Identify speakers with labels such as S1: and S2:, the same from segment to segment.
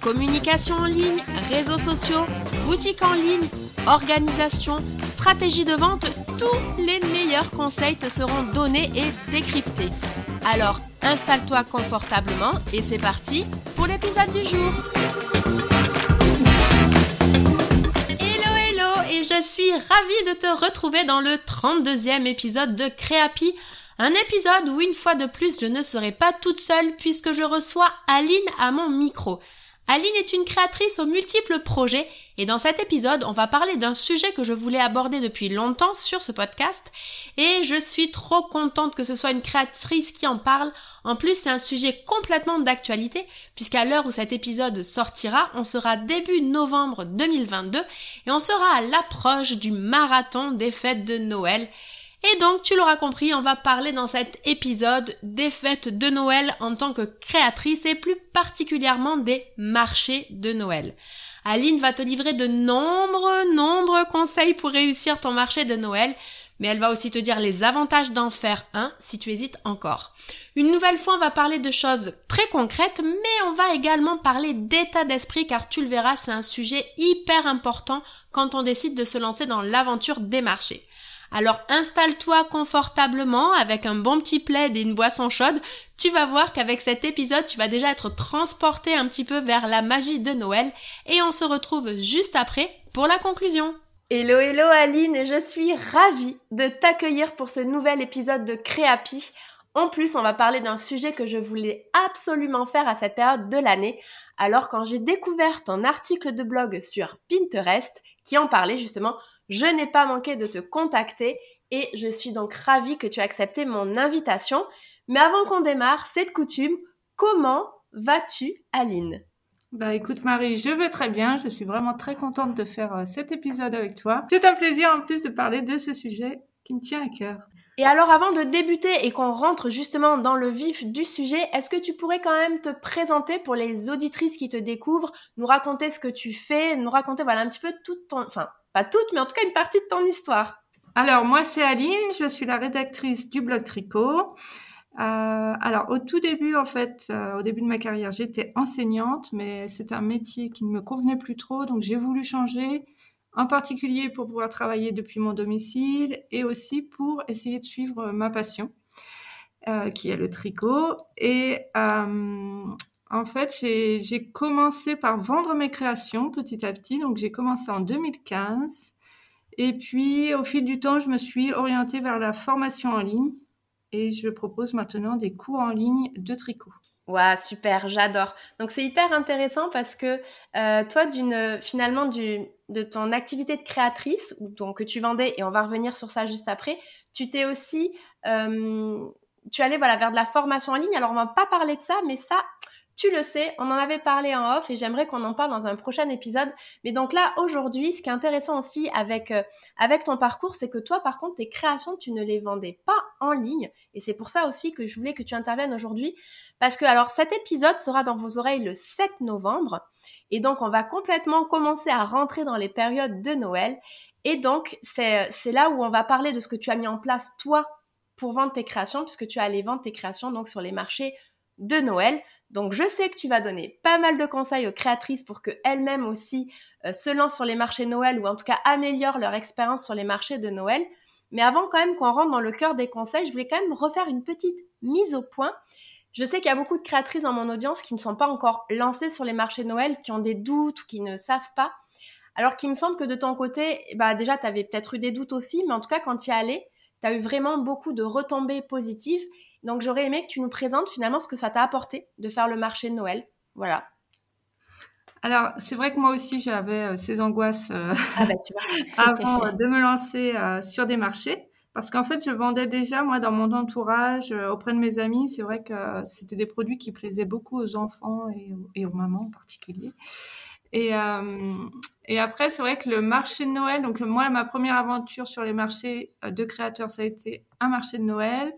S1: Communication en ligne, réseaux sociaux, boutique en ligne, organisation, stratégie de vente, tous les meilleurs conseils te seront donnés et décryptés. Alors, installe-toi confortablement et c'est parti pour l'épisode du jour. Hello hello et je suis ravie de te retrouver dans le 32e épisode de Créapi. Un épisode où une fois de plus je ne serai pas toute seule puisque je reçois Aline à mon micro. Aline est une créatrice aux multiples projets et dans cet épisode, on va parler d'un sujet que je voulais aborder depuis longtemps sur ce podcast et je suis trop contente que ce soit une créatrice qui en parle. En plus, c'est un sujet complètement d'actualité puisqu'à l'heure où cet épisode sortira, on sera début novembre 2022 et on sera à l'approche du marathon des fêtes de Noël. Et donc, tu l'auras compris, on va parler dans cet épisode des fêtes de Noël en tant que créatrice et plus particulièrement des marchés de Noël. Aline va te livrer de nombreux, nombreux conseils pour réussir ton marché de Noël, mais elle va aussi te dire les avantages d'en faire un si tu hésites encore. Une nouvelle fois, on va parler de choses très concrètes, mais on va également parler d'état d'esprit car tu le verras, c'est un sujet hyper important quand on décide de se lancer dans l'aventure des marchés. Alors installe-toi confortablement avec un bon petit plaid et une boisson chaude. Tu vas voir qu'avec cet épisode, tu vas déjà être transporté un petit peu vers la magie de Noël et on se retrouve juste après pour la conclusion. Hello hello Aline, je suis ravie de t'accueillir pour ce nouvel épisode de Créapi. En plus, on va parler d'un sujet que je voulais absolument faire à cette période de l'année. Alors quand j'ai découvert ton article de blog sur Pinterest qui en parlait justement, je n'ai pas manqué de te contacter et je suis donc ravie que tu aies accepté mon invitation. Mais avant qu'on démarre, c'est de coutume, comment vas-tu Aline?
S2: Bah écoute Marie, je vais très bien. Je suis vraiment très contente de faire euh, cet épisode avec toi. C'est un plaisir en plus de parler de ce sujet qui me tient à cœur.
S1: Et alors avant de débuter et qu'on rentre justement dans le vif du sujet, est-ce que tu pourrais quand même te présenter pour les auditrices qui te découvrent, nous raconter ce que tu fais, nous raconter voilà un petit peu toute ton, enfin pas toute, mais en tout cas une partie de ton histoire.
S2: Alors moi c'est Aline, je suis la rédactrice du blog Tricot. Euh, alors au tout début en fait, euh, au début de ma carrière, j'étais enseignante, mais c'est un métier qui ne me convenait plus trop, donc j'ai voulu changer, en particulier pour pouvoir travailler depuis mon domicile et aussi pour essayer de suivre ma passion, euh, qui est le tricot. Et en fait, j'ai commencé par vendre mes créations petit à petit. Donc, j'ai commencé en 2015. Et puis, au fil du temps, je me suis orientée vers la formation en ligne. Et je propose maintenant des cours en ligne de tricot.
S1: Waouh, super, j'adore. Donc c'est hyper intéressant parce que euh, toi, finalement de ton activité de créatrice ou donc que tu vendais et on va revenir sur ça juste après, tu t'es aussi euh, tu allais voilà vers de la formation en ligne. Alors on va pas parler de ça, mais ça tu le sais, on en avait parlé en off et j'aimerais qu'on en parle dans un prochain épisode. Mais donc là, aujourd'hui, ce qui est intéressant aussi avec, euh, avec ton parcours, c'est que toi, par contre, tes créations, tu ne les vendais pas en ligne. Et c'est pour ça aussi que je voulais que tu interviennes aujourd'hui. Parce que, alors, cet épisode sera dans vos oreilles le 7 novembre. Et donc, on va complètement commencer à rentrer dans les périodes de Noël. Et donc, c'est là où on va parler de ce que tu as mis en place, toi, pour vendre tes créations, puisque tu as allé vendre tes créations donc sur les marchés de Noël. Donc je sais que tu vas donner pas mal de conseils aux créatrices pour qu'elles-mêmes aussi euh, se lancent sur les marchés Noël ou en tout cas améliorent leur expérience sur les marchés de Noël. Mais avant quand même qu'on rentre dans le cœur des conseils, je voulais quand même refaire une petite mise au point. Je sais qu'il y a beaucoup de créatrices dans mon audience qui ne sont pas encore lancées sur les marchés Noël, qui ont des doutes ou qui ne savent pas. Alors qu'il me semble que de ton côté, bah déjà, tu avais peut-être eu des doutes aussi, mais en tout cas, quand tu y allé, tu as eu vraiment beaucoup de retombées positives donc j'aurais aimé que tu nous présentes finalement ce que ça t'a apporté de faire le marché de Noël. Voilà.
S2: Alors, c'est vrai que moi aussi, j'avais euh, ces angoisses euh, ah bah, avant euh, de me lancer sur des marchés. Parce qu'en fait, je vendais déjà, moi, dans mon entourage, auprès de mes amis, c'est vrai que c'était des produits qui plaisaient beaucoup aux enfants et, aux mamans en particulier. Et, euh, et après, c'est vrai que le marché de Noël, donc moi, ma première aventure sur les marchés de créateurs, ça a été un marché de Noël.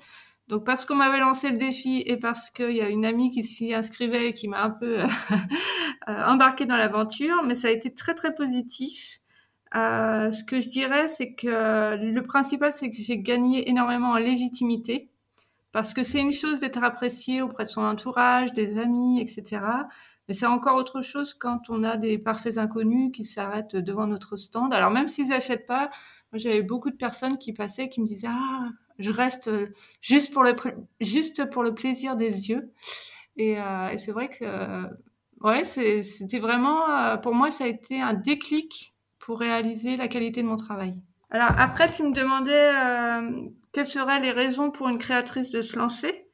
S2: Donc parce qu'on m'avait lancé le défi et parce qu'il y a une amie qui s'y inscrivait et qui m'a un peu embarqué dans l'aventure, mais ça a été très très positif. Euh, ce que je dirais, c'est que le principal, c'est que j'ai gagné énormément en légitimité, parce que c'est une chose d'être apprécié auprès de son entourage, des amis, etc. Mais c'est encore autre chose quand on a des parfaits inconnus qui s'arrêtent devant notre stand. Alors même s'ils n'achètent pas, j'avais beaucoup de personnes qui passaient qui me disaient ah je reste juste pour le juste pour le plaisir des yeux. Et, euh, c'est vrai que euh, ouais c'était vraiment euh, pour moi ça a été un déclic pour réaliser la qualité de mon travail. Alors après, tu me demandais euh, quelles seraient les raisons pour une créatrice de se lancer.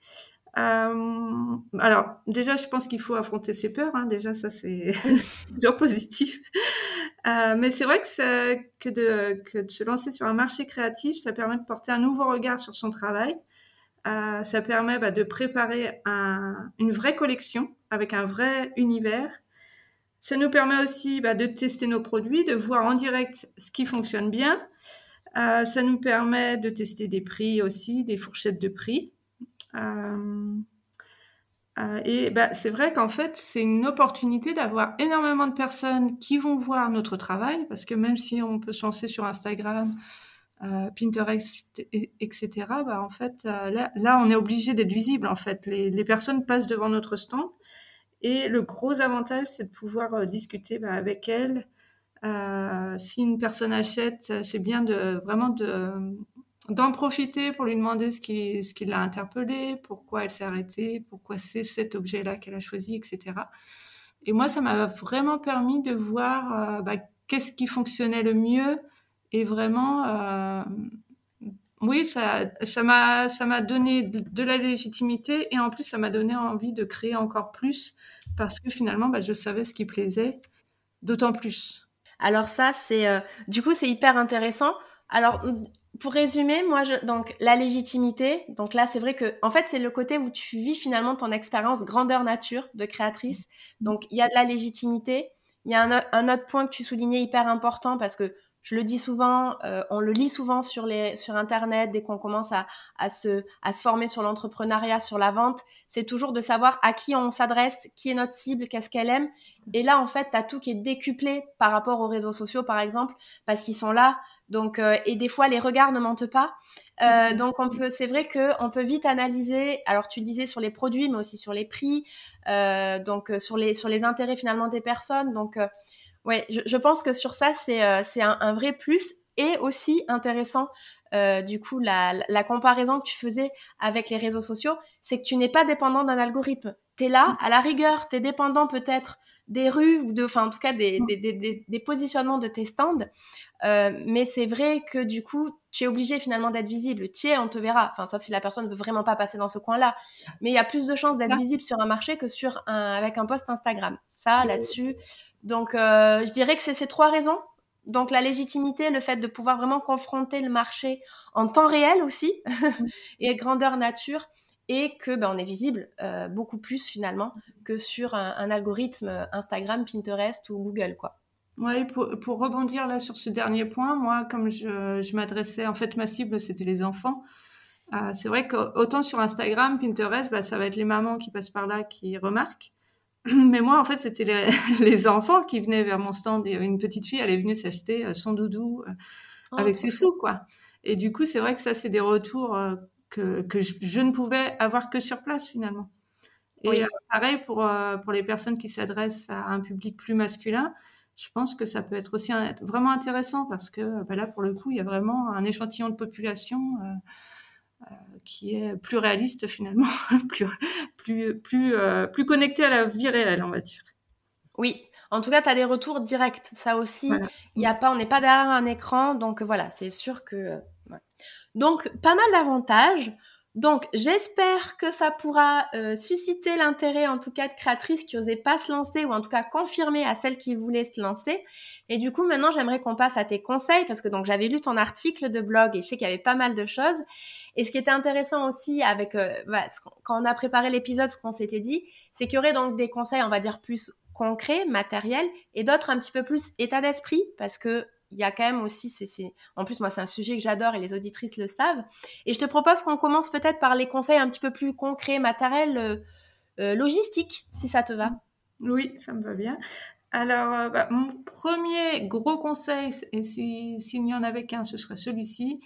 S2: Euh, alors déjà, je pense qu'il faut affronter ses peurs. Hein. Déjà, ça c'est toujours positif. Euh, mais c'est vrai que, de, se lancer sur un marché créatif, ça permet de porter un nouveau regard sur son travail. Euh, ça permet bah, de préparer un, une vraie collection avec un vrai univers ça nous permet aussi bah, de tester nos produits, de voir en direct ce qui fonctionne bien. Euh, ça nous permet de tester des prix aussi, des fourchettes de prix. Euh, euh, et bah, c'est vrai qu'en fait, c'est une opportunité d'avoir énormément de personnes qui vont voir notre travail, parce que même si on peut se lancer sur Instagram, Pinterest, etc., bah, en fait, là, là, on est obligé d'être visible. En fait, les, personnes passent devant notre stand et le gros avantage, c'est de pouvoir euh, discuter bah, avec elle. Euh, si une personne achète, c'est bien de vraiment de d'en profiter pour lui demander ce qui, ce qui l'a interpellé, pourquoi elle s'est arrêtée, pourquoi c'est cet objet-là qu'elle a choisi, etc. Et moi, ça m'a vraiment permis de voir euh, bah, qu'est-ce qui fonctionnait le mieux et vraiment euh, oui, ça, ça m'a, ça m'a donné de, la légitimité et en plus, ça m'a donné envie de créer encore plus parce que finalement, bah, je savais ce qui plaisait d'autant plus.
S1: Alors ça, c'est, euh, du coup, c'est hyper intéressant. Alors, pour résumer, moi, je, donc la légitimité. Donc là, c'est vrai que, en fait, c'est le côté où tu vis finalement ton expérience grandeur nature de créatrice. Donc, il y a de la légitimité. Il y a un, un autre point que tu soulignais hyper important parce que je le dis souvent, euh, on le lit souvent sur, les, sur Internet dès qu'on commence à, à, se, à se former sur l'entrepreneuriat, sur la vente. C'est toujours de savoir à qui on s'adresse, qui est notre cible, qu'est-ce qu'elle aime. Et là, en fait, tu as tout qui est décuplé par rapport aux réseaux sociaux, par exemple, parce qu'ils sont là. Donc, euh, et des fois, les regards ne mentent pas. Euh, donc, on peut, c'est vrai que on peut vite analyser. Alors, tu le disais sur les produits, mais aussi sur les prix, euh, donc sur les sur les intérêts finalement des personnes. Donc, Ouais, je, pense que sur ça, c'est euh, un, vrai plus et aussi intéressant. Euh, du coup, la, la, comparaison que tu faisais avec les réseaux sociaux, c'est que tu n'es pas dépendant d'un algorithme. Tu es là, à la rigueur, tu es dépendant peut-être des rues ou de, enfin en tout cas des, des, des, des positionnements de tes stands. Euh, mais c'est vrai que du coup, tu es obligé finalement d'être visible. Tu es, on te verra. Enfin, sauf si la personne ne veut vraiment pas passer dans ce coin-là. Mais il y a plus de chances d'être visible sur un marché que sur un, avec un post Instagram. Ça, là-dessus, donc, euh, je dirais que c'est ces trois raisons. Donc, la légitimité, le fait de pouvoir vraiment confronter le marché en temps réel aussi, et grandeur nature, et que ben, on est visible euh, beaucoup plus finalement que sur un, algorithme Instagram, Pinterest ou Google, quoi.
S2: Oui, pour, rebondir là sur ce dernier point, moi, comme je, m'adressais, en fait, ma cible, c'était les enfants. Euh, c'est vrai qu'autant sur Instagram, Pinterest, bah, ça va être les mamans qui passent par là qui remarquent. Mais moi, en fait, c'était les, enfants qui venaient vers mon stand. Et une petite fille, elle est venue s'acheter euh, son doudou euh, oh, avec ses sous, quoi. Et du coup, c'est vrai que ça, c'est des retours que, que je, ne pouvais avoir que sur place, finalement. Et pareil pour, pour les personnes qui s'adressent à un public plus masculin, je pense que ça peut être aussi vraiment intéressant parce que bah là, pour le coup, il y a vraiment un échantillon de population qui est plus réaliste finalement, plus, plus, plus, euh, plus connecté à la vie réelle, on va dire.
S1: Oui, en tout cas, tu as des retours directs. Ça aussi, il y a pas, on n'est pas derrière un écran, donc voilà, c'est sûr que. Euh, donc, pas mal d'avantages. Donc, j'espère que ça pourra euh, susciter l'intérêt, en tout cas, de créatrices qui n'osaient pas se lancer, ou en tout cas confirmer à celles qui voulaient se lancer. Et du coup, maintenant, j'aimerais qu'on passe à tes conseils, parce que donc j'avais lu ton article de blog et je sais qu'il y avait pas mal de choses. Et ce qui était intéressant aussi avec, euh, quand on a préparé l'épisode, ce qu'on s'était dit, c'est qu'il y aurait donc des conseils, on va dire plus concret, matériel, et d'autres un petit peu plus état d'esprit, parce que il y a quand même aussi, c'est, en plus moi c'est un sujet que j'adore et les auditrices le savent. Et je te propose qu'on commence peut-être par les conseils un petit peu plus concrets, matériels, euh, euh, logistiques, si ça te va.
S2: Oui, ça me va bien. Alors, euh, bah, mon premier gros conseil, et s'il n'y en avait qu'un, ce serait celui-ci,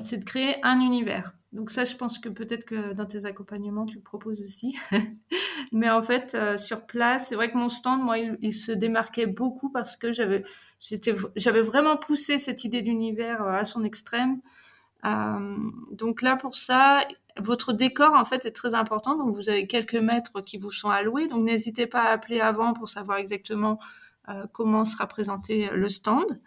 S2: c'est de créer un univers. Donc ça, je pense que peut-être que dans tes accompagnements, tu le proposes aussi. Mais en fait, euh, sur place, c'est vrai que mon stand, moi, il, se démarquait beaucoup parce que j'avais, j'avais vraiment poussé cette idée d'univers euh, à son extrême. Euh, donc là, pour ça, votre décor, en fait, est très important. Donc vous avez quelques mètres qui vous sont alloués. Donc n'hésitez pas à appeler avant pour savoir exactement comment sera présenté le stand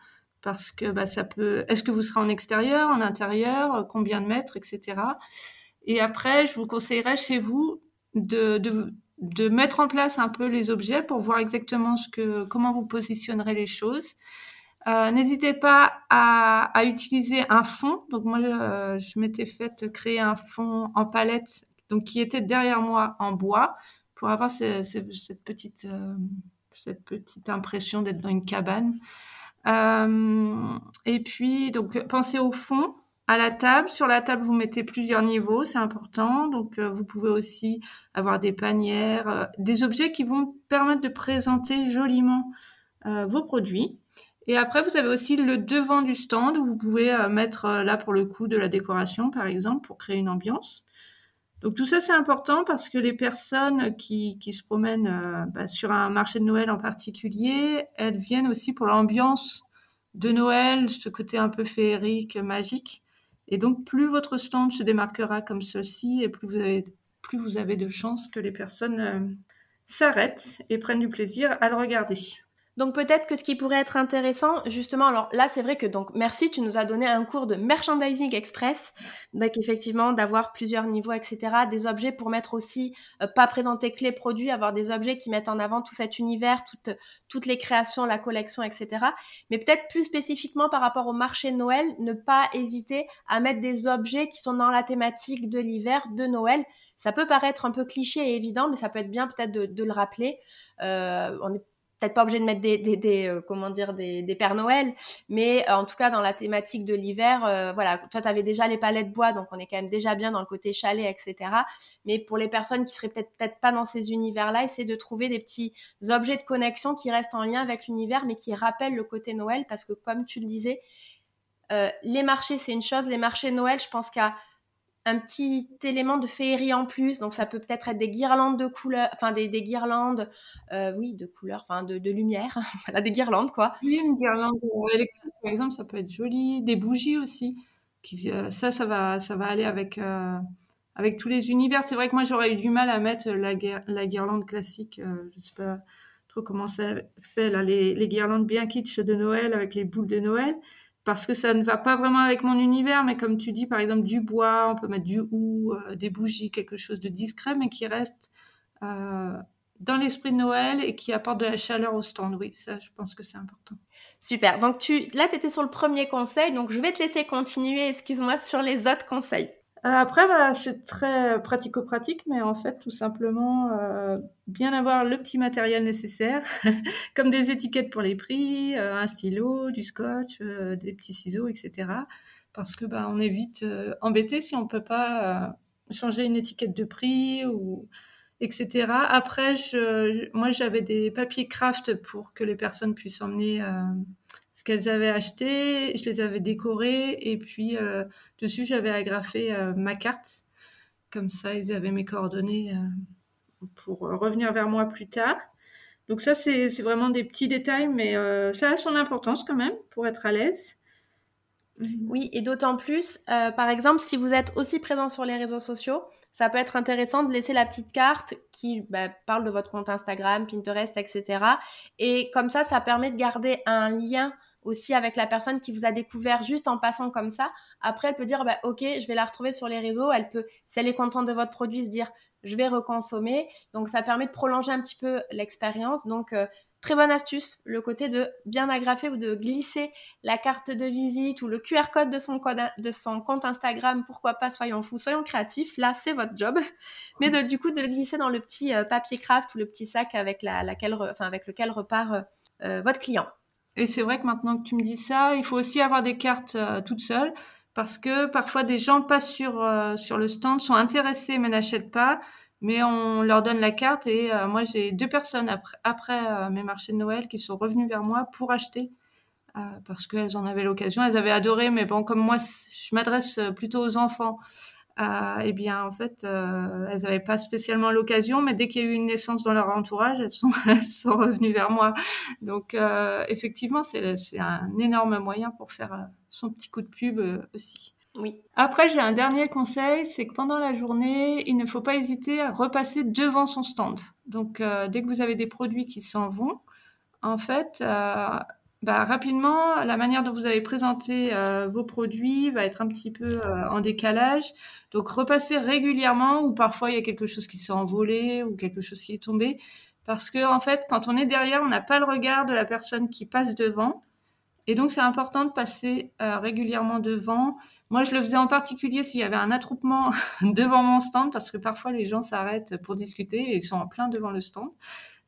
S2: parce que bah, ça peut. Est-ce que vous serez en extérieur, en intérieur, euh, combien de mètres, etc. Et après, je vous conseillerais chez vous de, de, de, mettre en place un peu les objets pour voir exactement ce que, comment vous positionnerez les choses. Euh, N'hésitez pas à, à, utiliser un fond. Donc moi, euh, je m'étais fait créer un fond en palette, donc qui était derrière moi en bois, pour avoir cette petite cette petite impression d'être dans une cabane. Euh, et puis, donc, pensez au fond, à la table. Sur la table, vous mettez plusieurs niveaux, c'est important. Donc, euh, vous pouvez aussi avoir des panières, euh, des objets qui vont permettre de présenter joliment vos produits. Et après, vous avez aussi le devant du stand où vous pouvez mettre là pour le coup de la décoration, par exemple, pour créer une ambiance. Donc tout ça, c'est important parce que les personnes qui, se promènent euh, bah, sur un marché de Noël en particulier, elles viennent aussi pour l'ambiance de Noël, ce côté un peu féerique, magique. Et donc plus votre stand se démarquera comme ceci, et plus vous avez, plus vous avez de chances que les personnes euh, s'arrêtent et prennent du plaisir à le regarder.
S1: Donc peut-être que ce qui pourrait être intéressant, justement, alors là c'est vrai que donc merci, tu nous as donné un cours de merchandising express, donc effectivement d'avoir plusieurs niveaux, etc. Des objets pour mettre aussi, euh, pas présenter que les produits, avoir des objets qui mettent en avant tout cet univers, toutes, toutes les créations, la collection, etc. Mais peut-être plus spécifiquement par rapport au marché de Noël, ne pas hésiter à mettre des objets qui sont dans la thématique de l'hiver, de Noël. Ça peut paraître un peu cliché et évident, mais ça peut être bien peut-être de, de le rappeler. Euh, on est peut-être pas obligé de mettre des, des, des euh, comment dire des, des Pères Noël, mais euh, en tout cas dans la thématique de l'hiver, euh, voilà, toi tu avais déjà les palettes bois, donc on est quand même déjà bien dans le côté chalet, etc. Mais pour les personnes qui seraient peut-être peut-être pas dans ces univers-là, essayer de trouver des petits objets de connexion qui restent en lien avec l'univers, mais qui rappellent le côté Noël, parce que comme tu le disais, les marchés c'est une chose, les marchés Noël, je pense qu'à un petit élément de féerie en plus. Donc ça peut peut-être être des guirlandes de couleurs, enfin des, des guirlandes, euh, oui, de couleurs, enfin de, de lumière, voilà, des guirlandes quoi.
S2: Oui, une guirlande électrique par exemple, ça peut être joli. Des bougies aussi, euh, ça, ça va, ça va aller avec euh, avec tous les univers. C'est vrai que moi j'aurais eu du mal à mettre la, la guirlande classique. je sais pas trop comment ça fait là, les, les guirlandes bien kitsch de Noël avec les boules de Noël parce que ça ne va pas vraiment avec mon univers, mais comme tu dis, par exemple, du bois, on peut mettre du hou, euh, des bougies, quelque chose de discret, mais qui reste euh, dans l'esprit de Noël et qui apporte de la chaleur au stand. Oui, ça, je pense que c'est important.
S1: Super. Donc, tu, là, tu étais sur le premier conseil, donc je vais te laisser continuer, excuse-moi, sur les autres conseils.
S2: Euh, après, bah, c'est très pratico-pratique, mais en fait, tout simplement, euh, bien avoir le petit matériel nécessaire, comme des étiquettes pour les prix, euh, un stylo, du scotch, des petits ciseaux, etc. Parce que bah, on est vite embêté si on peut pas changer une étiquette de prix ou etc. Après, je, moi, j'avais des papiers craft pour que les personnes puissent emmener ce qu'elles avaient acheté, je les avais décorés et puis euh, dessus j'avais agrafé euh, ma carte. Comme ça, ils avaient mes coordonnées euh, pour revenir vers moi plus tard. Donc ça, c'est vraiment des petits détails, mais ça a son importance quand même pour être à l'aise.
S1: Oui, et d'autant plus, par exemple, si vous êtes aussi présent sur les réseaux sociaux, ça peut être intéressant de laisser la petite carte qui bah, parle de votre compte Instagram, Pinterest, etc. Et comme ça, ça permet de garder un lien aussi avec la personne qui vous a découvert juste en passant comme ça. Après, elle peut dire, bah, ok, je vais la retrouver sur les réseaux. Elle peut, si elle est contente de votre produit, se dire, je vais reconsommer. Donc, ça permet de prolonger un petit peu l'expérience. Donc, euh, Très bonne astuce, le côté de bien agrafer ou de glisser la carte de visite ou le QR code de son, code, de son compte Instagram, pourquoi pas, soyons fous, soyons créatifs, là c'est votre job, mais de, du coup de le glisser dans le petit euh, papier craft ou le petit sac avec, la, laquelle, enfin, avec lequel repart euh, euh, votre client.
S2: Et c'est vrai que maintenant que tu me dis ça, il faut aussi avoir des cartes toutes seules parce que parfois des gens passent sur, sur le stand, sont intéressés mais n'achètent pas mais on leur donne la carte et euh, moi j'ai deux personnes après, après euh, mes marchés de Noël qui sont revenues vers moi pour acheter euh, parce qu'elles en avaient l'occasion, elles avaient adoré, mais bon comme moi je m'adresse plutôt aux enfants, eh bien en fait elles n'avaient pas spécialement l'occasion, mais dès qu'il y a eu une naissance dans leur entourage, elles sont, elles sont revenues vers moi. Donc effectivement c'est un énorme moyen pour faire son petit coup de pub aussi.
S1: Oui.
S2: Après, j'ai un dernier conseil, c'est que pendant la journée, il ne faut pas hésiter à repasser devant son stand. Donc, euh, dès que vous avez des produits qui s'en vont, en fait, euh, bah, rapidement, la manière dont vous avez présenté euh, vos produits va être un petit peu en décalage. Donc, repassez régulièrement, ou parfois il y a quelque chose qui s'est envolé ou quelque chose qui est tombé. Parce que, en fait, quand on est derrière, on n'a pas le regard de la personne qui passe devant. Et donc, c'est important de passer euh, régulièrement devant. Moi, je le faisais en particulier s'il y avait un attroupement devant mon stand, parce que parfois, les gens s'arrêtent pour discuter et ils sont en plein devant le stand.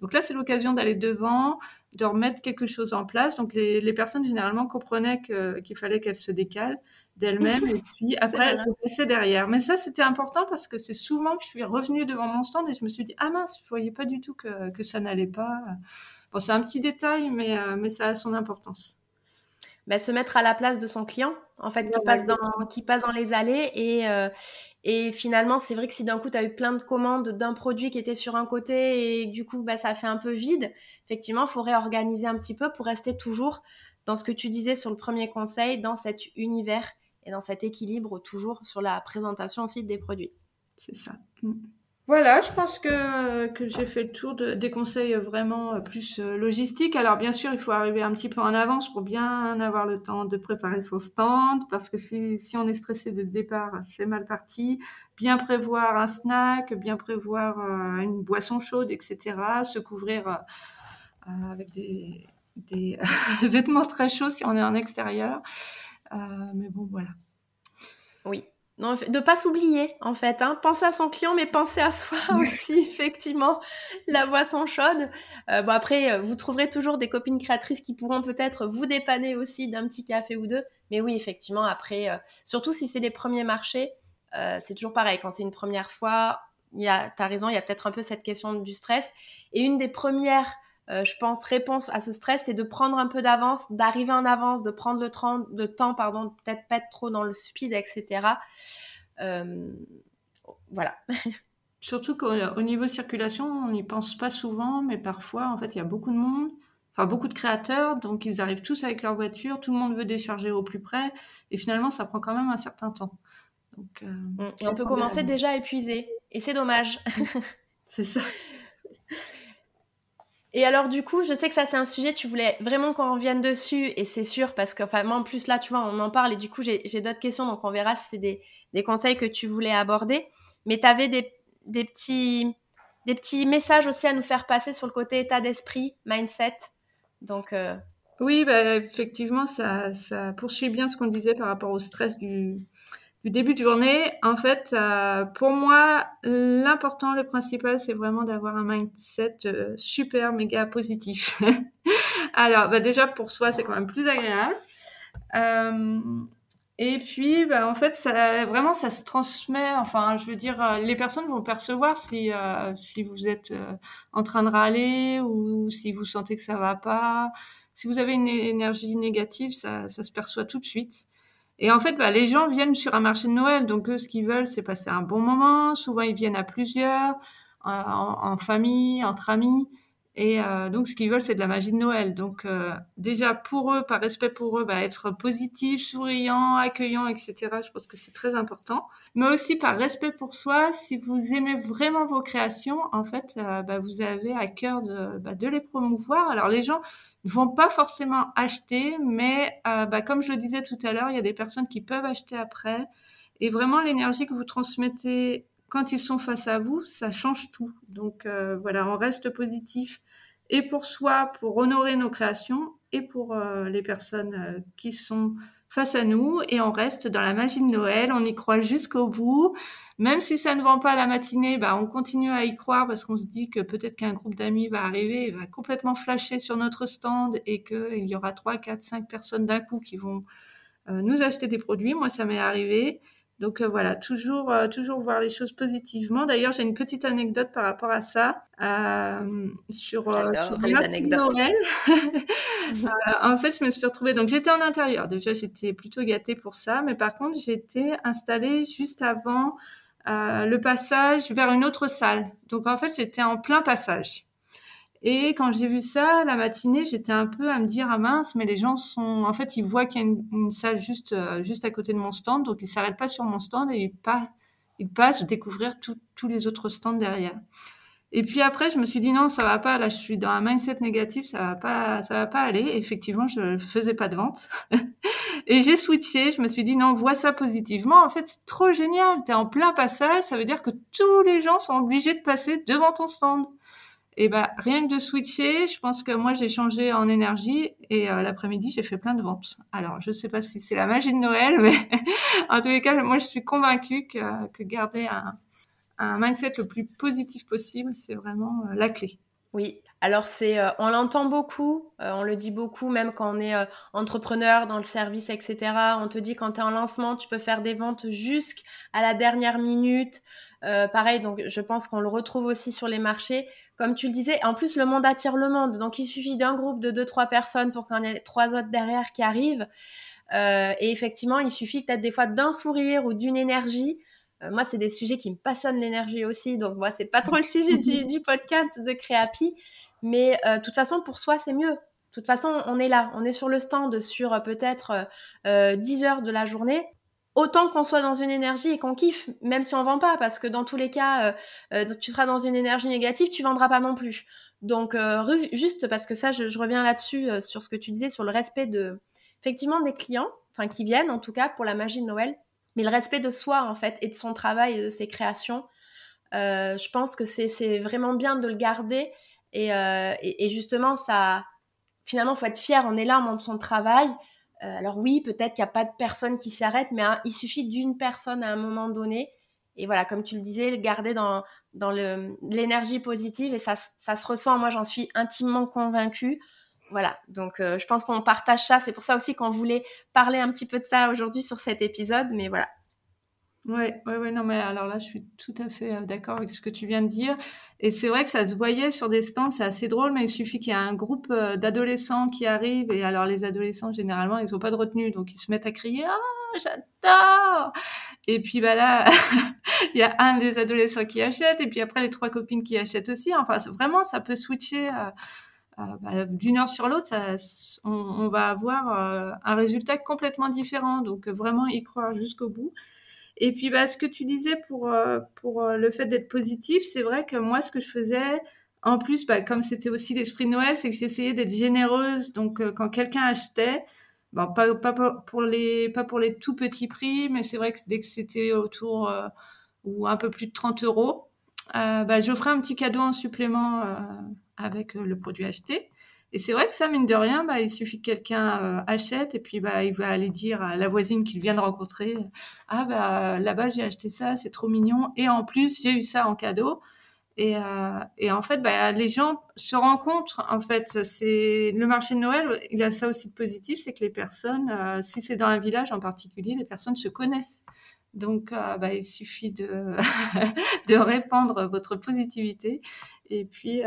S2: Donc là, c'est l'occasion d'aller devant, de remettre quelque chose en place. Donc, les, personnes, généralement, comprenaient qu'il fallait qu'elles se décalent d'elles-mêmes. et puis, après, elles se passaient derrière. Mais ça, c'était important parce que c'est souvent que je suis revenue devant mon stand et je me suis dit, ah mince, je voyais pas du tout que, que ça n'allait pas. Bon, c'est un petit détail, mais, euh, mais ça a son importance.
S1: Bah, se mettre à la place de son client, en fait, qui, passe, dans, qui passe dans les allées. Et, euh, et finalement, c'est vrai que si d'un coup, tu as eu plein de commandes d'un produit qui était sur un côté et du coup, bah, ça fait un peu vide, effectivement, il faut réorganiser un petit peu pour rester toujours dans ce que tu disais sur le premier conseil, dans cet univers et dans cet équilibre, toujours sur la présentation aussi des produits.
S2: C'est ça. Mm. Voilà, je pense que, que j'ai fait le tour de, des conseils vraiment plus euh, logistiques. Alors bien sûr, il faut arriver un petit peu en avance pour bien avoir le temps de préparer son stand, parce que si, si on est stressé dès départ, c'est mal parti. Bien prévoir un snack, bien prévoir euh, une boisson chaude, etc. Se couvrir euh, avec des, des vêtements très chauds si on est en extérieur. mais bon, voilà.
S1: Oui, non, de pas s'oublier en fait. Hein. Penser à son client, mais penser à soi aussi, effectivement. La boisson chaude. Euh, bon après, euh, vous trouverez toujours des copines créatrices qui pourront peut-être vous dépanner aussi d'un petit café ou deux. Mais oui, effectivement, après, euh, surtout si c'est les premiers marchés, c'est toujours pareil. Quand c'est une première fois, il y a, t'as raison, il y a peut-être un peu cette question du stress. Et une des premières euh, je pense, réponse à ce stress, c'est de prendre un peu d'avance, d'arriver en avance, de prendre le temps, de temps pardon, peut-être pas être trop dans le speed, etc. Euh, voilà.
S2: Surtout qu'au niveau circulation, on n'y pense pas souvent, mais parfois, en fait, il y a beaucoup de monde, enfin beaucoup de créateurs, donc ils arrivent tous avec leur voiture, tout le monde veut décharger au plus près, et finalement, ça prend quand même un certain temps.
S1: Donc, euh, et on peut commencer déjà épuisé, et c'est dommage.
S2: c'est ça.
S1: Et alors du coup, je sais que ça c'est un sujet, tu voulais vraiment qu'on revienne dessus, et c'est sûr, parce que enfin, moi en plus là, tu vois, on en parle, et du coup j'ai d'autres questions, donc on verra si c'est des, des, conseils que tu voulais aborder. Mais tu avais des, des, petits, des petits messages aussi à nous faire passer sur le côté état d'esprit, mindset. Donc... Euh,
S2: oui, bah, effectivement, ça, ça poursuit bien ce qu'on disait par rapport au stress du, du début de journée, en fait, euh, pour moi, l'important, le principal, c'est vraiment d'avoir un mindset euh, super, méga positif. Alors, bah, déjà, pour soi, c'est quand même plus agréable. Euh, et puis, bah, en fait, ça, vraiment, ça se transmet. Enfin, je veux dire, les personnes vont percevoir si, si vous êtes en train de râler ou si vous sentez que ça va pas. Si vous avez une énergie négative, ça, ça se perçoit tout de suite. Et en fait, bah, les gens viennent sur un marché de Noël, donc eux, ce qu'ils veulent, c'est passer un bon moment. Souvent, ils viennent à plusieurs, en, famille, entre amis. Et euh, donc, ce qu'ils veulent, c'est de la magie de Noël. Donc, euh, déjà, pour eux, par respect pour eux, bah, être positif, souriant, accueillant, etc., je pense que c'est très important. Mais aussi par respect pour soi, si vous aimez vraiment vos créations, en fait, euh, bah, vous avez à cœur de, les promouvoir. Alors, les gens, vont pas forcément acheter, mais euh, bah, comme je le disais tout à l'heure, il y a des personnes qui peuvent acheter après. Et vraiment, l'énergie que vous transmettez quand ils sont face à vous, ça change tout. Donc euh, voilà, on reste positif et pour soi, pour honorer nos créations, et pour les personnes qui sont face à nous et on reste dans la magie de Noël, on y croit jusqu'au bout. Même si ça ne vend pas la matinée, bah, on continue à y croire parce qu'on se dit que peut-être qu'un groupe d'amis va arriver et va complètement flasher sur notre stand et qu'il y aura 3, 4, 5 personnes d'un coup qui vont euh, nous acheter des produits. Moi, ça m'est arrivé. Donc euh, voilà, toujours, euh, toujours voir les choses positivement. D'ailleurs, j'ai une petite anecdote par rapport à ça euh, sur, sur
S1: les Noël.
S2: en fait, je me suis retrouvée. Donc j'étais en intérieur. Déjà, j'étais plutôt gâtée pour ça, mais par contre, j'étais installée juste avant le passage vers une autre salle. Donc en fait, j'étais en plein passage. Et quand j'ai vu ça, la matinée, j'étais un peu à me dire, ah mince, mais les gens sont, en fait, ils voient qu'il y a une, salle juste, euh, juste à côté de mon stand, donc ils s'arrêtent pas sur mon stand et ils, pas, ils passent découvrir tous les autres stands derrière. Et puis après, je me suis dit non, ça va pas. Là, je suis dans un mindset négatif, ça va pas, ça va pas aller. effectivement, je faisais pas de vente. et j'ai switché. Je me suis dit non, vois ça positivement. En fait, c'est trop génial. T'es en plein passage. Ça veut dire que tous les gens sont obligés de passer devant ton stand. Et ben rien que de switcher, je pense que moi j'ai changé en énergie et euh, l'après-midi j'ai fait plein de ventes. Alors je sais pas si c'est la magie de Noël, mais en tous les cas moi je suis convaincue que, garder un, un mindset le plus positif possible, c'est vraiment euh, la clé.
S1: Oui, alors c'est, euh, on l'entend beaucoup, on le dit beaucoup, même quand on est entrepreneur dans le service, etc. On te dit quand tu es en lancement, tu peux faire des ventes jusqu'à la dernière minute. pareil, donc je pense qu'on le retrouve aussi sur les marchés comme tu le disais, en plus, le monde attire le monde. Donc, il suffit d'un groupe de deux, trois personnes pour qu'il y en ait trois autres derrière qui arrivent. Euh, et effectivement, il suffit peut-être des fois d'un sourire ou d'une énergie. Euh, moi, c'est des sujets qui me passionnent l'énergie aussi. Donc, moi, c'est pas trop le sujet du, podcast de Créapi. Mais euh, de toute façon, pour soi, c'est mieux. De toute façon, on est là. On est sur le stand sur peut-être 10 heures de la journée autant qu'on soit dans une énergie et qu'on kiffe, même si on vend pas, parce que dans tous les cas, euh, euh, tu seras dans une énergie négative, tu vendras pas non plus. Donc, euh, juste parce que ça, je, reviens là-dessus sur ce que tu disais sur le respect de, effectivement, des clients, enfin qui viennent en tout cas pour la magie de Noël, mais le respect de soi en fait et de son travail et de ses créations. je pense que c'est vraiment bien de le garder et, et, et justement, ça, finalement, faut être fier. On est là, on son travail. Euh, alors oui, peut-être qu'il n'y a pas de personne qui s'y arrête, mais hein, il suffit d'une personne à un moment donné. Et voilà, comme tu le disais, garder dans, l'énergie positive et ça, ça se ressent. Moi, j'en suis intimement convaincue. Voilà, donc euh, je pense qu'on partage ça. C'est pour ça aussi qu'on voulait parler un petit peu de ça aujourd'hui sur cet épisode. Mais voilà,
S2: Ouais, ouais, ouais, non, mais alors là, je suis tout à fait euh, d'accord avec ce que tu viens de dire. Et c'est vrai que ça se voyait sur des stands, c'est assez drôle, mais il suffit qu'il y ait un groupe euh, d'adolescents qui arrive. Et alors, les adolescents, généralement, ils n'ont pas de retenue, donc ils se mettent à crier Ah, j'adore Et puis, bah là, il y a un des adolescents qui achète, et puis après, les trois copines qui achètent aussi. Enfin, vraiment, ça peut switcher. Euh, bah, d'une heure sur l'autre, on, on, va avoir un résultat complètement différent. Donc, vraiment y croire jusqu'au bout. Et puis, bah, ce que tu disais pour, euh, pour euh, le fait d'être positif, c'est vrai que moi, ce que je faisais, en plus, bah, comme c'était aussi l'esprit Noël, c'est que j'essayais d'être généreuse. Donc, euh, quand quelqu'un achetait, bon, pas, pas, pour les, pas pour les tout petits prix, mais c'est vrai que dès que c'était autour ou un peu plus de 30 euros, bah, j'offrais un petit cadeau en supplément avec le produit acheté. Et c'est vrai que ça, mine de rien, bah, il suffit que quelqu'un euh, achète et puis bah, il va aller dire à la voisine qu'il vient de rencontrer Ah, bah, là-bas, j'ai acheté ça, c'est trop mignon. Et en plus, j'ai eu ça en cadeau. Et, euh, et en fait, bah, les gens se rencontrent. En fait, c'est le marché de Noël, il a ça aussi de positif c'est que les personnes, euh, si c'est dans un village en particulier, les personnes se connaissent. Donc, bah, il suffit de, de répandre votre positivité. Et puis,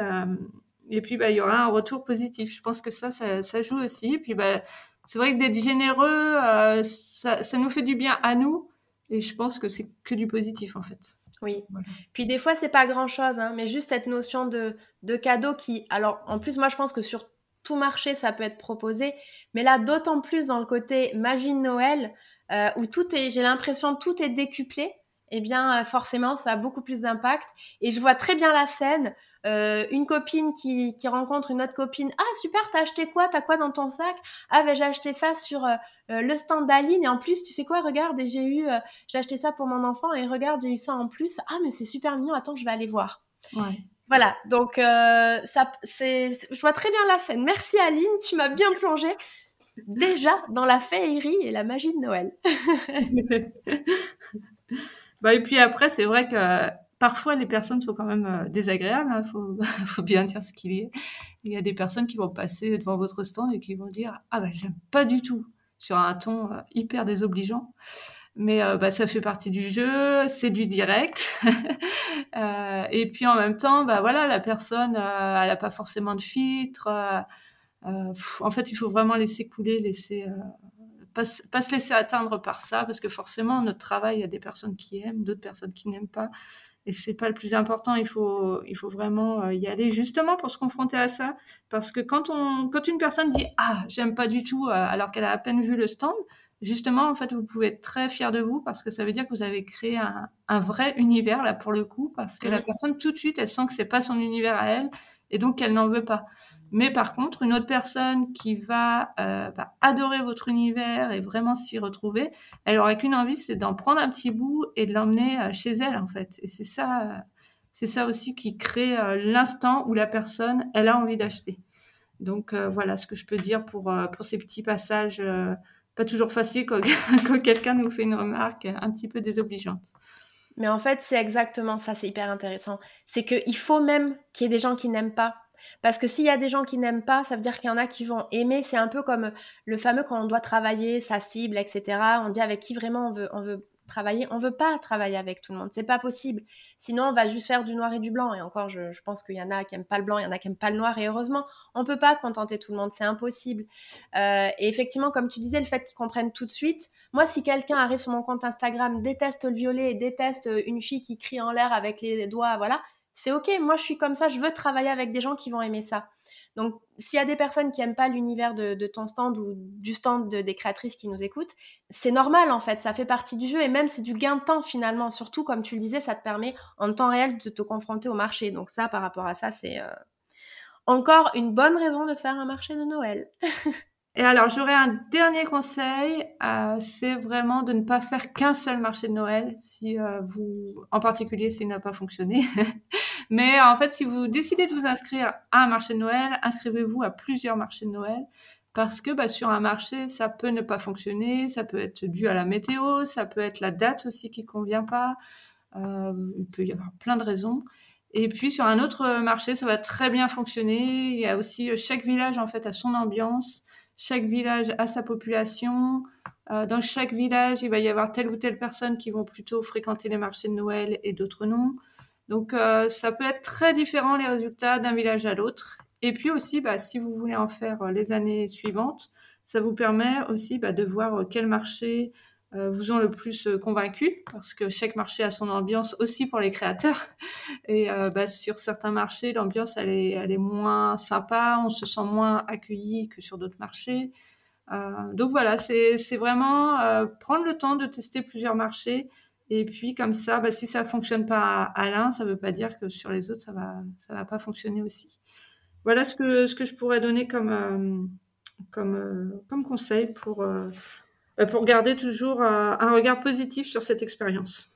S2: et puis, bah, il y aura un retour positif. Je pense que ça, ça, joue aussi. Et puis, bah, c'est vrai que d'être généreux, euh, ça, ça, nous fait du bien à nous. Et je pense que c'est que du positif, en fait.
S1: Oui. Puis des fois, c'est pas grand-chose, hein, mais juste cette notion de, de cadeau qui... Alors, en plus, moi, je pense que sur tout marché, ça peut être proposé. Mais là, d'autant plus dans le côté magie de Noël, euh, où tout est... J'ai l'impression tout est décuplé eh bien euh, forcément ça a beaucoup plus d'impact. Et je vois très bien la scène, euh, une copine qui, qui, rencontre une autre copine. Ah super, t'as acheté quoi? T'as quoi dans ton sac? Ah ben j'ai acheté ça sur euh, le stand d'Aline et en plus tu sais quoi? Regarde, j'ai eu, j'ai acheté ça pour mon enfant et regarde j'ai eu ça en plus. Ah mais c'est super mignon. Attends, je vais aller voir. Ouais. Voilà, donc ça, c'est, je vois très bien la scène. Merci Aline, tu m'as bien plongé déjà dans la féerie et la magie de Noël.
S2: bah, et puis après, c'est vrai que parfois les personnes sont quand même euh, désagréables, il hein, faut, faut, bien dire ce qu'il y a. Il y a des personnes qui vont passer devant votre stand et qui vont dire Ah bah j'aime pas du tout, sur un ton euh, hyper désobligeant mais euh, bah, ça fait partie du jeu, c'est du direct. euh, et puis en même temps, bah voilà, la personne, elle n'a pas forcément de filtre. Euh, en fait, il faut vraiment laisser couler, laisser pas, pas, se laisser atteindre par ça, parce que forcément, notre travail, il y a des personnes qui aiment, d'autres personnes qui n'aiment pas. Et c'est pas le plus important. Il faut, il faut vraiment y aller justement pour se confronter à ça, parce que quand on, quand une personne dit ah j'aime pas du tout, alors qu'elle a à peine vu le stand, justement, en fait, vous pouvez être très fier de vous parce que ça veut dire que vous avez créé un, un vrai univers là pour le coup, parce que la personne tout de suite, elle sent que c'est pas son univers à elle et donc elle n'en veut pas. Mais par contre, une autre personne qui va, euh, va adorer votre univers et vraiment s'y retrouver, elle aura qu'une envie, c'est d'en prendre un petit bout et de l'emmener euh, chez elle en fait. Et c'est ça, euh, c'est ça aussi qui crée l'instant où la personne, elle a envie d'acheter. Donc voilà ce que je peux dire pour pour ces petits passages pas toujours facile quand, quand quelqu'un nous fait une remarque un petit peu désobligeante.
S1: Mais en fait, c'est exactement ça, c'est hyper intéressant. C'est qu'il faut même qu'il y ait des gens qui n'aiment pas. Parce que s'il y a des gens qui n'aiment pas, ça veut dire qu'il y en a qui vont aimer. C'est un peu comme le fameux quand on doit travailler sa cible, etc. On dit avec qui vraiment on veut, travailler. On veut pas travailler avec tout le monde, c'est pas possible. Sinon, on va juste faire du noir et du blanc. Et encore, je, pense qu'il y en a qui aiment pas le blanc, il y en a qui aiment pas le noir. Et heureusement, on peut pas contenter tout le monde, c'est impossible. Euh, et effectivement, comme tu disais, le fait qu'ils comprennent tout de suite. Moi, si quelqu'un arrive sur mon compte Instagram, déteste le violet et déteste une fille qui crie en l'air avec les doigts, voilà, c'est ok. Moi, je suis comme ça. Je veux travailler avec des gens qui vont aimer ça. Donc, s'il y a des personnes qui n'aiment pas l'univers de, ton stand ou du stand des créatrices qui nous écoutent, c'est normal en fait, ça fait partie du jeu et même c'est du gain de temps finalement. Surtout, comme tu le disais, ça te permet en temps réel de te confronter au marché. Donc ça, par rapport à ça, c'est euh, encore une bonne raison de faire un marché de Noël.
S2: Et alors, j'aurais un dernier conseil, euh, c'est vraiment de ne pas faire qu'un seul marché de Noël, si euh, vous, en particulier, s'il n'a pas fonctionné. Mais en fait, si vous décidez de vous inscrire à un marché de Noël, inscrivez-vous à plusieurs marchés de Noël, parce que bah, sur un marché, ça peut ne pas fonctionner, ça peut être dû à la météo, ça peut être la date aussi qui convient pas. Euh, il peut y avoir plein de raisons. Et puis sur un autre marché, ça va très bien fonctionner. Il y a aussi chaque village en fait a son ambiance. Chaque village a sa population. Euh, dans chaque village, il va y avoir telle ou telle personne qui vont plutôt fréquenter les marchés de Noël et d'autres non. Donc euh, ça peut être très différent les résultats d'un village à l'autre. Et puis aussi, bah, si vous voulez en faire euh, les années suivantes, ça vous permet aussi bah, de voir quel marché vous ont le plus euh, convaincu parce que chaque marché a son ambiance aussi pour les créateurs. Et euh, bah, sur certains marchés l'ambiance elle est, elle est moins sympa on se sent moins accueilli que sur d'autres marchés. Donc voilà c'est vraiment prendre le temps de tester plusieurs marchés. Et puis comme ça bah, si ça fonctionne pas à, l'un ça veut pas dire que sur les autres ça va ça va pas fonctionner aussi. Voilà ce que ce que je pourrais donner comme comme comme conseil pour euh, pour garder toujours euh, un regard positif sur cette expérience.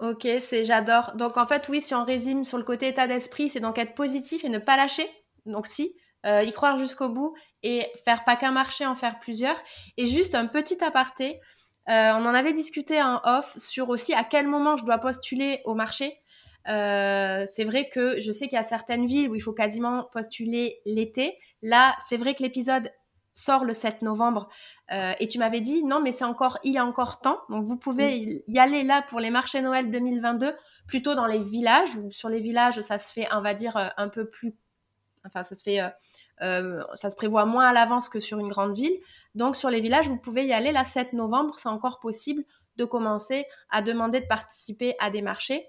S1: Ok, c'est j'adore. Donc en fait, oui, si on résume sur le côté état d'esprit, c'est donc être positif et ne pas lâcher. Donc si, euh, y croire jusqu'au bout et faire pas qu'un marché, en faire plusieurs. Et juste un petit aparté, euh, on en avait discuté en off sur aussi à quel moment je dois postuler au marché. Euh, c'est vrai que je sais qu'il y a certaines villes où il faut quasiment postuler l'été. Là, c'est vrai que l'épisode sort le 7 novembre. Euh, et tu m'avais dit, non, mais c'est encore, il y a encore temps. Donc, vous pouvez y aller là pour les marchés Noël 2022, plutôt dans les villages. sur les villages, ça se fait, on va dire, euh, un peu plus. Enfin, ça se fait. Euh, ça se prévoit moins à l'avance que sur une grande ville. Donc, sur les villages, vous pouvez y aller là 7 novembre. C'est encore possible de commencer à demander de participer à des marchés.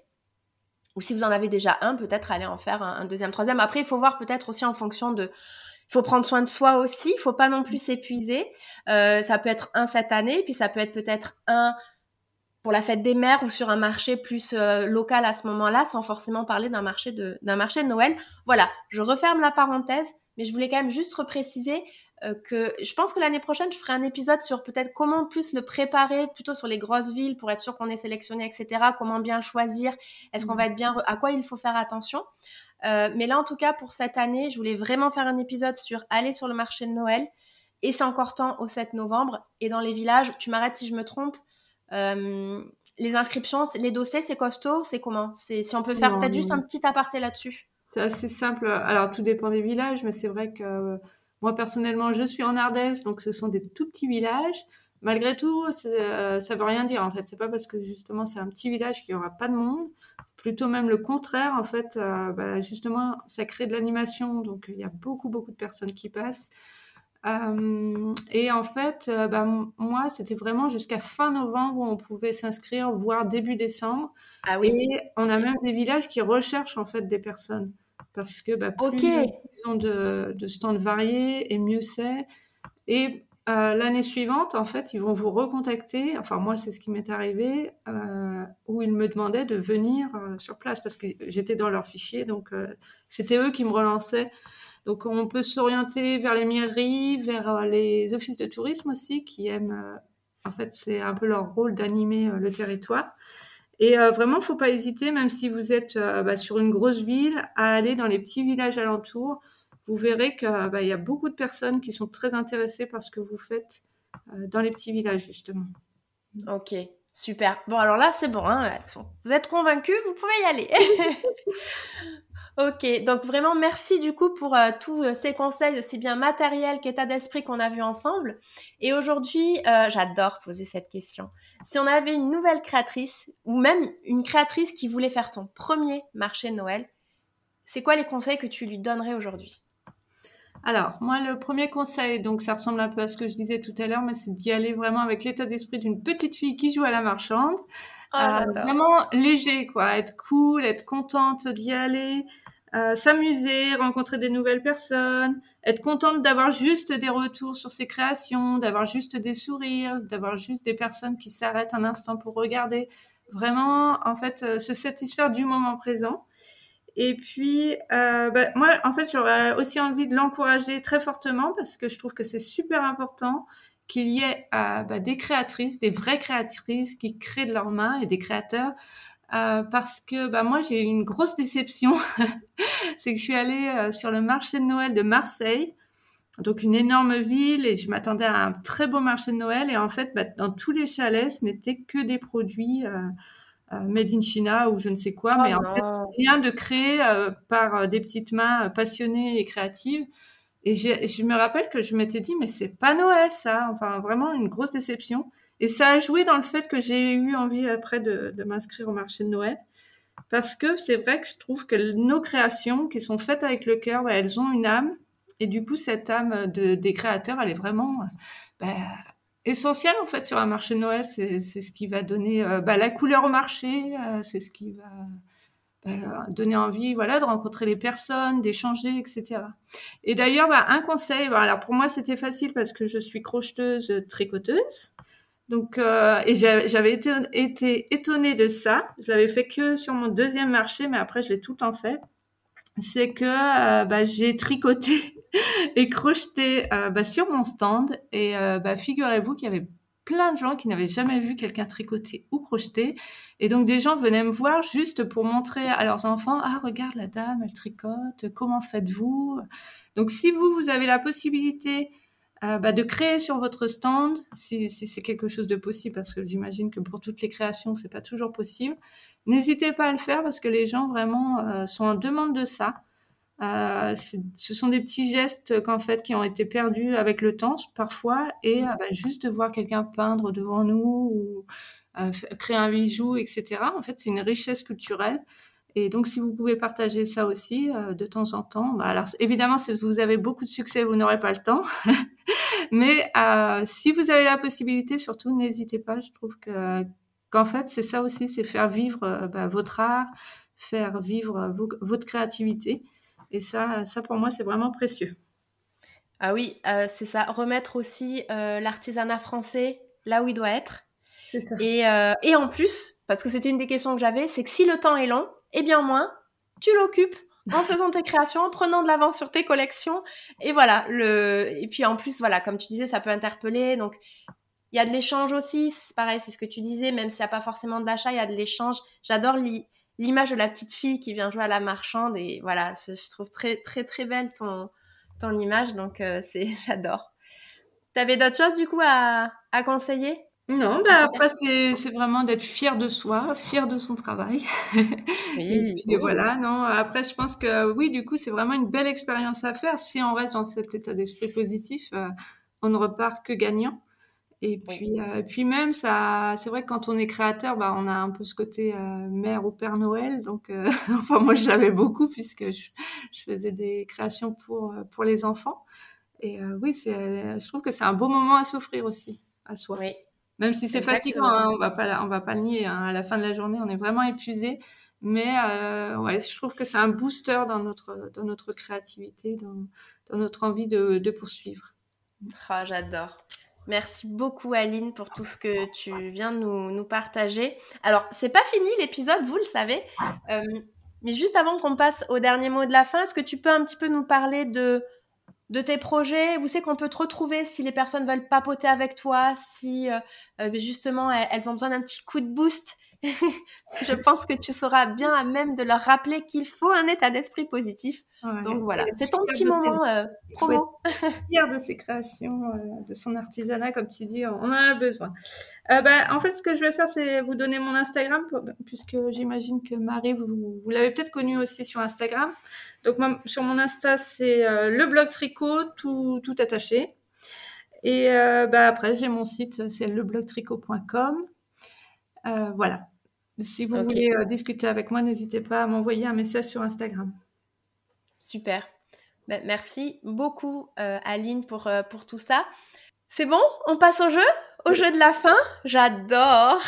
S1: Ou si vous en avez déjà un, peut-être aller en faire un deuxième, troisième. Après, il faut voir peut-être aussi en fonction de, il faut prendre soin de soi aussi. Il faut pas non plus s'épuiser. Euh, ça peut être un cette année, puis ça peut être peut-être un pour la fête des mères ou sur un marché plus euh, local à ce moment-là, sans forcément parler d'un marché de d'un marché de Noël. Voilà, je referme la parenthèse, mais je voulais quand même juste repréciser euh, que je pense que l'année prochaine, je ferai un épisode sur peut-être comment plus le préparer, plutôt sur les grosses villes pour être sûr qu'on est sélectionné, etc. Comment bien choisir, est-ce qu'on mmh. va être bien, à quoi il faut faire attention. Mais là, en tout cas, pour cette année, je voulais vraiment faire un épisode sur aller sur le marché de Noël. Et c'est encore temps au 7 novembre. Et dans les villages, tu m'arrêtes si je me trompe, les inscriptions, les dossiers, c'est costaud, c'est comment? Si on peut faire peut-être juste un petit aparté là-dessus.
S2: C'est assez simple. Alors, tout dépend des villages, mais c'est vrai que euh, moi, personnellement, je suis en Ardèche, donc ce sont des tout petits villages. Malgré tout, euh, ça veut rien dire, en fait. C'est pas parce que, justement, c'est un petit village qu'il y aura pas de monde. Plutôt même le contraire, en fait. Euh, bah, justement, ça crée de l'animation, donc il y a beaucoup, beaucoup de personnes qui passent. Euh, et en fait, euh, bah, moi, c'était vraiment jusqu'à fin novembre où on pouvait s'inscrire, voire début décembre.
S1: Ah oui.
S2: Et on a même des villages qui recherchent en fait des personnes parce que bah, plus ils ont de, de stands variés et mieux c'est. Et euh, l'année suivante, en fait, ils vont vous recontacter. Enfin, moi, c'est ce qui m'est arrivé, euh, où ils me demandaient de venir euh, sur place parce que j'étais dans leur fichier, donc c'était eux qui me relançaient. Donc on peut s'orienter vers les mairies, vers les offices de tourisme aussi qui aiment, en fait c'est un peu leur rôle d'animer le territoire. Et vraiment, faut pas hésiter, même si vous êtes bah, sur une grosse ville, à aller dans les petits villages alentours. Vous verrez qu'il bah, y a beaucoup de personnes qui sont très intéressées par ce que vous faites dans les petits villages, justement.
S1: Ok, super. Bon, alors là, c'est bon. Hein, vous êtes convaincus, vous pouvez y aller. Ok, donc vraiment merci du coup pour euh, tous euh, ces conseils aussi bien matériels qu'état d'esprit qu'on a vu ensemble. Et aujourd'hui, euh, j'adore poser cette question. Si on avait une nouvelle créatrice ou même une créatrice qui voulait faire son premier marché de Noël, c'est quoi les conseils que tu lui donnerais aujourd'hui?
S2: Alors, moi, le premier conseil, donc ça ressemble un peu à ce que je disais tout à l'heure, mais c'est d'y aller vraiment avec l'état d'esprit d'une petite fille qui joue à la marchande. Oh, vraiment léger, quoi. Être cool, être contente d'y aller, euh, s'amuser, rencontrer des nouvelles personnes, être contente d'avoir juste des retours sur ses créations, d'avoir juste des sourires, d'avoir juste des personnes qui s'arrêtent un instant pour regarder. Vraiment, en fait, euh, se satisfaire du moment présent. Et puis, euh, bah, moi, en fait, j'aurais aussi envie de l'encourager très fortement parce que je trouve que c'est super important qu'il y ait bah, des créatrices, des vraies créatrices qui créent de leurs mains et des créateurs euh, parce que bah, moi j'ai eu une grosse déception. c'est que je suis allée euh, sur le marché de Noël de Marseille, donc une énorme ville, et je m'attendais à un très beau marché de Noël. Et en fait, dans tous les chalets, ce n'était que des produits euh, euh, made in China ou je ne sais quoi,
S1: oh
S2: mais en fait rien de créé par des petites mains passionnées et créatives. Et je me rappelle que je m'étais dit mais c'est pas Noël ça, enfin vraiment une grosse déception. Et ça a joué dans le fait que j'ai eu envie après de, de m'inscrire au marché de Noël. Parce que c'est vrai que je trouve que nos créations qui sont faites avec le cœur, bah, elles ont une âme. Et du coup, cette âme de, des créateurs, elle est vraiment bah, essentielle en fait sur un marché de Noël. C'est ce qui va donner euh, bah, la couleur au marché, euh, c'est ce qui va bah, donner envie voilà, de rencontrer les personnes, d'échanger, etc. Et d'ailleurs, bah, un conseil, alors pour moi c'était facile parce que je suis crocheteuse, tricoteuse. Donc, euh, et j'avais été, été, étonnée de ça. Je l'avais fait que sur mon deuxième marché, mais après je l'ai tout le temps fait. C'est que j'ai tricoté et crocheté euh, bah, sur mon stand. Et euh, bah, figurez-vous qu'il y avait plein de gens qui n'avaient jamais vu quelqu'un tricoter ou crocheter. Et donc des gens venaient me voir juste pour montrer à leurs enfants, ah regarde la dame, elle tricote, comment faites-vous? Donc si vous, vous avez la possibilité euh, bah, de créer sur votre stand, si, si c'est quelque chose de possible, parce que j'imagine que pour toutes les créations, c'est pas toujours possible. N'hésitez pas à le faire parce que les gens vraiment sont en demande de ça. Euh, ce sont des petits gestes qu'en fait qui ont été perdus avec le temps parfois, et bah, juste de voir quelqu'un peindre devant nous ou créer un bijou, etc. En fait, c'est une richesse culturelle et donc, si vous pouvez partager ça aussi euh, de temps en temps, bah, alors évidemment, si vous avez beaucoup de succès, vous n'aurez pas le temps. Mais euh, si vous avez la possibilité, surtout, n'hésitez pas. Je trouve que qu'en fait, c'est ça aussi, c'est faire vivre euh, bah, votre art, faire vivre votre créativité. Et ça, ça pour moi, c'est vraiment précieux.
S1: Ah oui, c'est ça. Remettre aussi l'artisanat français là où il doit être.
S2: C'est ça.
S1: Et, et en plus, parce que c'était une des questions que j'avais, c'est que si le temps est long, et bien moins, tu l'occupes en faisant tes créations, en prenant de l'avance sur tes collections. Et voilà, le... et puis en plus, voilà, comme tu disais, ça peut interpeller. Donc, il y a de l'échange aussi. C'est pareil, c'est ce que tu disais, même s'il n'y a pas forcément de l'achat, il y a de l'échange. J'adore l'image de la petite fille qui vient jouer à la marchande et voilà, je trouve très très très belle ton ton image, donc euh, c'est j'adore. T'avais d'autres choses du coup à, à conseiller?
S2: Non, bah après c'est vraiment d'être fier de soi, fier de son travail. Oui. et, voilà, non. Après, je pense que oui, du coup, c'est vraiment une belle expérience à faire. Si on reste dans cet état d'esprit positif, euh, on ne repart que gagnant. Et puis, euh, puis même, ça, c'est vrai que quand on est créateur, bah, on a un peu ce côté euh, mère ou père Noël. Donc, euh, enfin, moi, je l'avais beaucoup puisque je, je, faisais des créations pour pour les enfants. Et oui, c'est, je trouve que c'est un beau moment à s'offrir aussi à soi. Oui. Même si c'est fatigant, hein, on va pas, on va pas le nier. Hein, à la fin de la journée, on est vraiment épuisé. Mais ouais, je trouve que c'est un booster dans notre dans notre créativité, dans, dans notre envie de, de poursuivre.
S1: Oh, j'adore. Merci beaucoup Aline pour tout ce que tu viens de nous, partager. Alors, c'est pas fini l'épisode, vous le savez. Euh, mais juste avant qu'on passe au dernier mot de la fin, est-ce que tu peux un petit peu nous parler de, de tes projets? Où c'est qu'on peut te retrouver si les personnes veulent papoter avec toi, si euh, euh, justement elles ont besoin d'un petit coup de boost je pense que tu seras bien à même de leur rappeler qu'il faut un état d'esprit positif. Donc voilà, c'est ton petit moment euh, promo.
S2: Fier de ses créations, euh, de son artisanat, comme tu dis, on en a besoin. Euh, bah, en fait, ce que je vais faire, c'est vous donner mon Instagram, puisque j'imagine que Marie, vous, vous l'avez peut-être connue aussi sur Instagram. Donc sur mon Insta, c'est le blog tricot, tout, tout attaché. Et bah, après, j'ai mon site, c'est leblogtricot.com. Euh, voilà. Si vous voulez euh, discuter avec moi, n'hésitez pas à m'envoyer un message sur Instagram.
S1: Super. Ben, merci beaucoup, euh, Aline, pour, pour tout ça. C'est bon? On passe au jeu? Au jeu de la fin? J'adore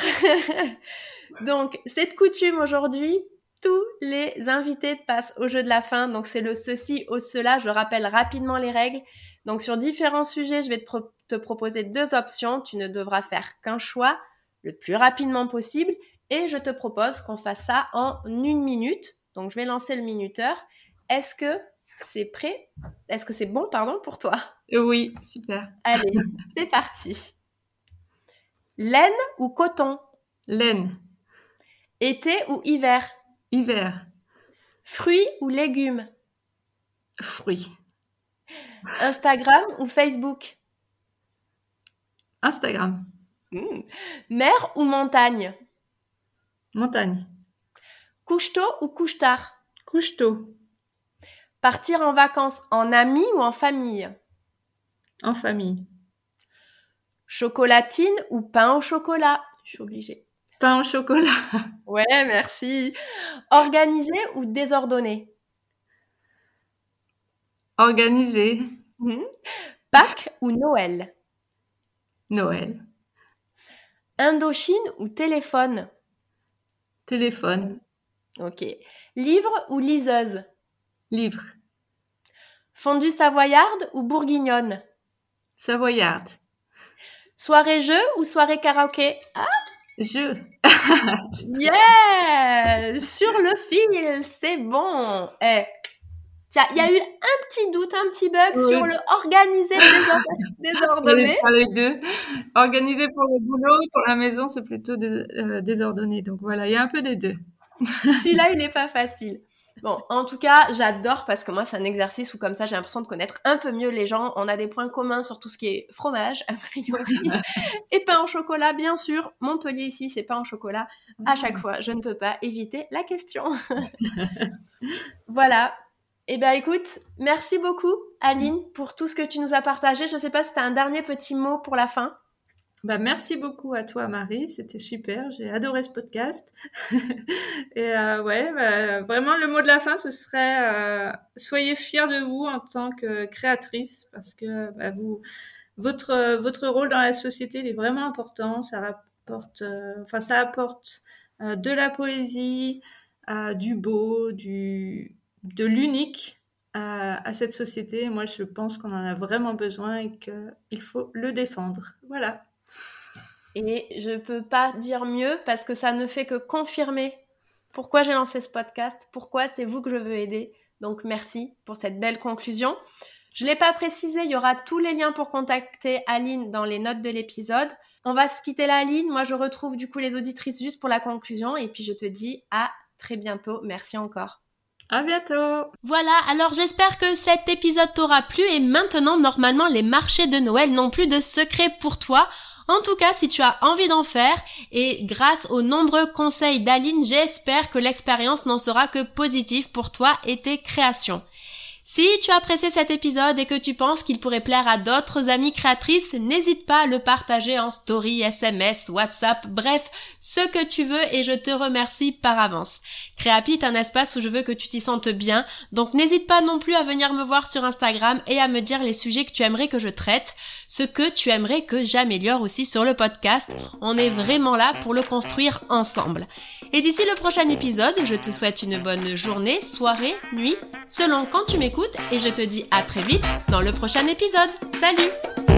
S1: Donc, cette coutume aujourd'hui, tous les invités passent au jeu de la fin. Donc, c'est le ceci au cela. Je rappelle rapidement les règles. Donc, sur différents sujets, je vais te, te proposer deux options. Tu ne devras faire qu'un choix le plus rapidement possible et je te propose qu'on fasse ça en une minute. Donc je vais lancer le minuteur. Est-ce que c'est prêt? Est-ce que c'est bon, pardon, pour toi?
S2: Oui, super.
S1: Allez, c'est parti. Laine ou coton?
S2: Laine.
S1: Été ou hiver?
S2: Hiver.
S1: Fruits ou légumes?
S2: Fruits.
S1: Instagram ou Facebook?
S2: Instagram.
S1: Hmm. Mer ou montagne?
S2: Montagne.
S1: Couche-tôt ou couche-tard
S2: Couche-tôt.
S1: Partir en vacances en amis ou en famille?
S2: En famille.
S1: Chocolatine ou pain au chocolat? Je suis obligée.
S2: Pain au chocolat.
S1: Ouais, merci. Organisé ou désordonné
S2: Organisé.
S1: Hmm. Pâques ou Noël?
S2: Noël.
S1: Indochine ou téléphone?
S2: Téléphone.
S1: Ok. Livre ou liseuse?
S2: Livre.
S1: Fondue savoyarde ou bourguignonne?
S2: Savoyarde.
S1: Soirée jeu ou soirée karaoké?
S2: Ah Jeu.
S1: yeah Sur le fil, c'est bon. Eh, il y a eu un petit doute, un petit bug sur le organiser désordonné.
S2: les deux. Organiser pour le boulot, pour la maison, c'est plutôt euh, désordonné. Donc voilà, il y a un peu des deux.
S1: Celui-là, il n'est pas facile. Bon, en tout cas, j'adore parce que moi, c'est un exercice où comme ça, j'ai l'impression de connaître un peu mieux les gens. On a des points communs sur tout ce qui est fromage, a priori, et pain au chocolat, bien sûr. Montpellier ici, c'est pain au chocolat. À chaque ah. fois, je ne peux pas éviter la question. voilà. Eh bien, écoute, merci beaucoup, Aline, pour tout ce que tu nous as partagé. Je ne sais pas si tu as un dernier petit mot pour la fin.
S2: Bah, merci beaucoup à toi, Marie. C'était super. J'ai adoré ce podcast. Et euh, ouais, bah, vraiment, le mot de la fin, ce serait euh, soyez fiers de vous en tant que créatrice parce que bah, vous, votre, votre rôle dans la société il est vraiment important. Ça rapporte, euh, enfin, ça apporte de la poésie, du beau, du de l'unique à, cette société. Moi, je pense qu'on en a vraiment besoin et qu'il faut le défendre. Voilà.
S1: Et je ne peux pas dire mieux parce que ça ne fait que confirmer pourquoi j'ai lancé ce podcast, pourquoi c'est vous que je veux aider. Donc merci pour cette belle conclusion. Je ne l'ai pas précisé, il y aura tous les liens pour contacter Aline dans les notes de l'épisode. On va se quitter là, Aline. Moi, je retrouve du coup les auditrices juste pour la conclusion et puis je te dis à très bientôt. Merci encore.
S2: À bientôt.
S1: Voilà, alors j'espère que cet épisode t'aura plu et maintenant normalement les marchés de Noël n'ont plus de secrets pour toi. En tout cas, si tu as envie d'en faire, et grâce aux nombreux conseils d'Aline, j'espère que l'expérience n'en sera que positive pour toi et tes créations. Si tu as apprécié cet épisode et que tu penses qu'il pourrait plaire à d'autres amies créatrices, n'hésite pas à le partager en story, SMS, WhatsApp, bref, ce que tu veux et je te remercie par avance. Créapi est un espace où je veux que tu t'y sentes bien, donc n'hésite pas non plus à venir me voir sur Instagram et à me dire les sujets que tu aimerais que je traite, ce que tu aimerais que j'améliore aussi sur le podcast. On est vraiment là pour le construire ensemble. Et d'ici le prochain épisode, je te souhaite une bonne journée, soirée, nuit, selon quand tu m'écoutes et je te dis à très vite dans le prochain épisode. Salut